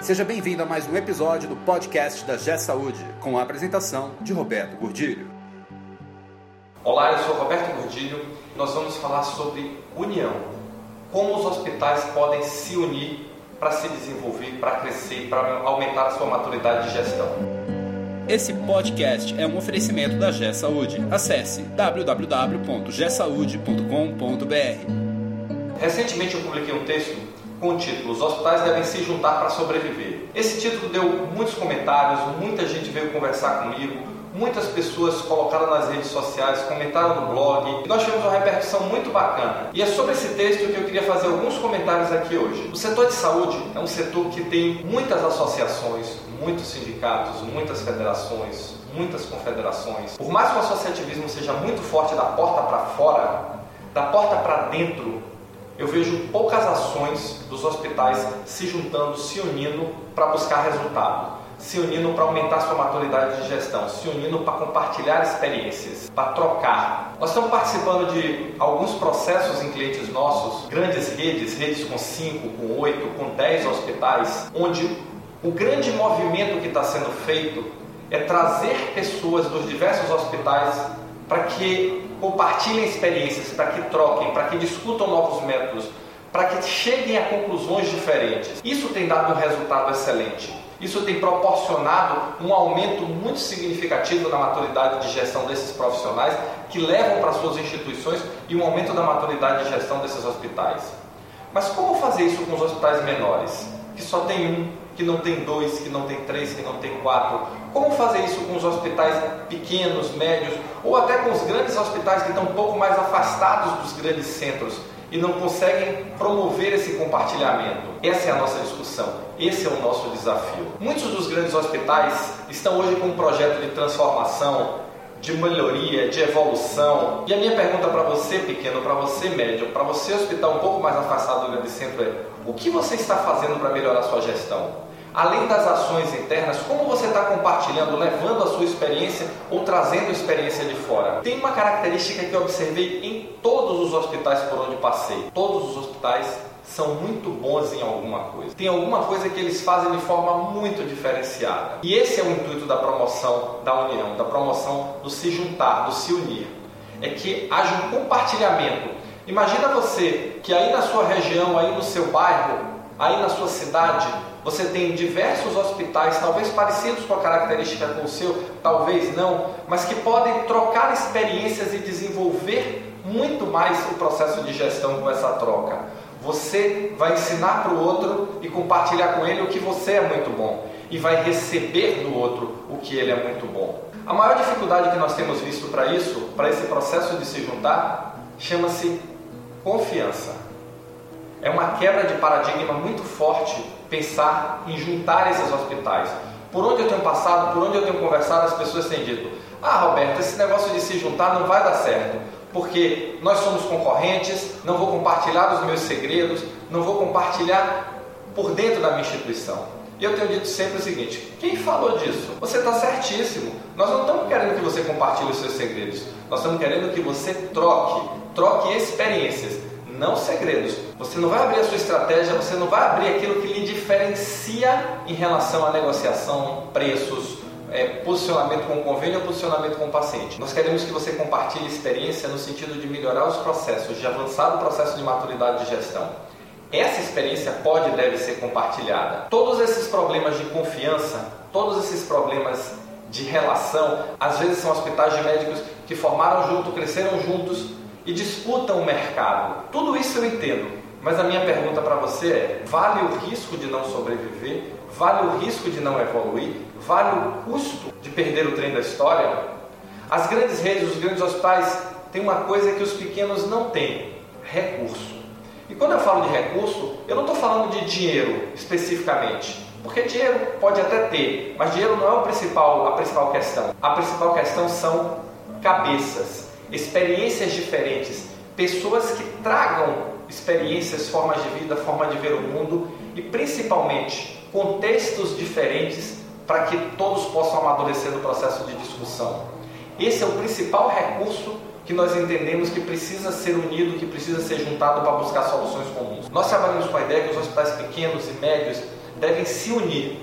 Seja bem-vindo a mais um episódio do podcast da G Saúde, com a apresentação de Roberto Gordilho. Olá, eu sou Roberto Gordilho. Nós vamos falar sobre união. Como os hospitais podem se unir para se desenvolver, para crescer, para aumentar a sua maturidade de gestão. Esse podcast é um oferecimento da G Saúde. Acesse www.gsaude.com.br. Recentemente eu publiquei um texto com o título Os hospitais devem se juntar para sobreviver. Esse título deu muitos comentários, muita gente veio conversar comigo, muitas pessoas colocaram nas redes sociais, comentaram no blog, e nós tivemos uma repercussão muito bacana. E é sobre esse texto que eu queria fazer alguns comentários aqui hoje. O setor de saúde é um setor que tem muitas associações, muitos sindicatos, muitas federações, muitas confederações. Por mais que o associativismo seja muito forte da porta para fora, da porta para dentro, eu vejo poucas ações dos hospitais se juntando, se unindo para buscar resultado, se unindo para aumentar sua maturidade de gestão, se unindo para compartilhar experiências, para trocar. Nós estamos participando de alguns processos em clientes nossos, grandes redes, redes com 5, com 8, com 10 hospitais, onde o grande movimento que está sendo feito é trazer pessoas dos diversos hospitais para que compartilhem experiências, para que troquem, para que discutam novos métodos, para que cheguem a conclusões diferentes. Isso tem dado um resultado excelente. Isso tem proporcionado um aumento muito significativo na maturidade de gestão desses profissionais que levam para suas instituições e um aumento da maturidade de gestão desses hospitais. Mas como fazer isso com os hospitais menores, que só tem um, que não tem dois, que não tem três, que não tem quatro? Como fazer isso com os hospitais pequenos, médios, ou até com os grandes hospitais que estão um pouco mais afastados dos grandes centros e não conseguem promover esse compartilhamento? Essa é a nossa discussão, esse é o nosso desafio. Muitos dos grandes hospitais estão hoje com um projeto de transformação, de melhoria, de evolução. E a minha pergunta para você, pequeno, para você, médio, para você, hospital um pouco mais afastado do grande centro, é: o que você está fazendo para melhorar a sua gestão? Além das ações internas, como você está compartilhando, levando a sua experiência ou trazendo experiência de fora? Tem uma característica que eu observei em todos os hospitais por onde passei. Todos os hospitais são muito bons em alguma coisa. Tem alguma coisa que eles fazem de forma muito diferenciada. E esse é o intuito da promoção da união, da promoção do se juntar, do se unir. É que haja um compartilhamento. Imagina você que aí na sua região, aí no seu bairro, aí na sua cidade, você tem diversos hospitais, talvez parecidos com a característica com o seu, talvez não, mas que podem trocar experiências e desenvolver muito mais o processo de gestão com essa troca. Você vai ensinar para o outro e compartilhar com ele o que você é muito bom e vai receber do outro o que ele é muito bom. A maior dificuldade que nós temos visto para isso, para esse processo de se juntar, chama-se confiança. É uma quebra de paradigma muito forte pensar em juntar esses hospitais. Por onde eu tenho passado, por onde eu tenho conversado, as pessoas têm dito: Ah, Roberto, esse negócio de se juntar não vai dar certo, porque nós somos concorrentes, não vou compartilhar os meus segredos, não vou compartilhar por dentro da minha instituição. E eu tenho dito sempre o seguinte: quem falou disso? Você está certíssimo. Nós não estamos querendo que você compartilhe os seus segredos, nós estamos querendo que você troque, troque experiências não segredos. Você não vai abrir a sua estratégia, você não vai abrir aquilo que lhe diferencia em relação à negociação, preços, é, posicionamento com o convênio ou posicionamento com o paciente. Nós queremos que você compartilhe experiência no sentido de melhorar os processos, de avançar no processo de maturidade de gestão. Essa experiência pode e deve ser compartilhada. Todos esses problemas de confiança, todos esses problemas de relação, às vezes são hospitais de médicos que formaram junto, cresceram juntos, e disputam o mercado. Tudo isso eu entendo, mas a minha pergunta para você é: vale o risco de não sobreviver? Vale o risco de não evoluir? Vale o custo de perder o trem da história? As grandes redes, os grandes hospitais têm uma coisa que os pequenos não têm: recurso. E quando eu falo de recurso, eu não estou falando de dinheiro especificamente. Porque dinheiro pode até ter, mas dinheiro não é o principal, a principal questão. A principal questão são cabeças, experiências diferentes, pessoas que tragam experiências, formas de vida, forma de ver o mundo e principalmente contextos diferentes para que todos possam amadurecer no processo de discussão. Esse é o principal recurso que nós entendemos que precisa ser unido, que precisa ser juntado para buscar soluções comuns. Nós trabalhamos com a ideia que os hospitais pequenos e médios devem se unir,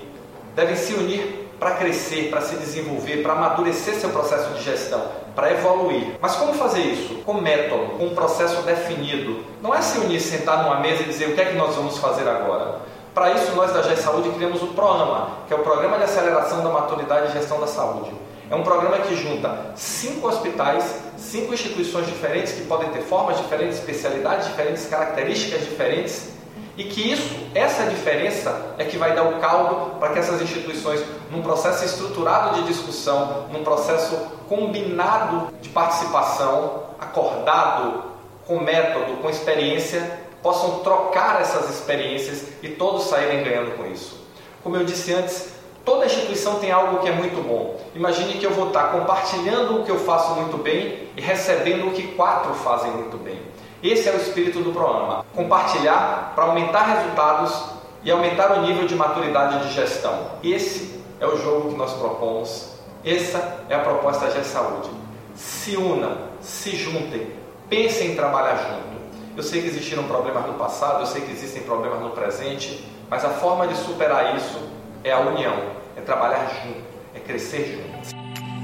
devem se unir para crescer, para se desenvolver, para amadurecer seu processo de gestão, para evoluir. Mas como fazer isso? Com método, com um processo definido. Não é se unir, sentar numa mesa e dizer o que é que nós vamos fazer agora. Para isso, nós da GES Saúde criamos o PROAMA, que é o Programa de Aceleração da Maturidade e Gestão da Saúde. É um programa que junta cinco hospitais, cinco instituições diferentes que podem ter formas diferentes, especialidades diferentes, características diferentes e que isso, essa diferença é que vai dar o caldo para que essas instituições, num processo estruturado de discussão, num processo combinado de participação, acordado, com método, com experiência, possam trocar essas experiências e todos saírem ganhando com isso. Como eu disse antes, toda instituição tem algo que é muito bom. Imagine que eu vou estar compartilhando o que eu faço muito bem e recebendo o que quatro fazem muito bem. Esse é o espírito do programa. Compartilhar para aumentar resultados e aumentar o nível de maturidade de gestão. Esse é o jogo que nós propomos. Essa é a proposta da Saúde. Se unam, se juntem, pensem em trabalhar junto. Eu sei que existiram problemas no passado, eu sei que existem problemas no presente, mas a forma de superar isso é a união, é trabalhar junto, é crescer junto.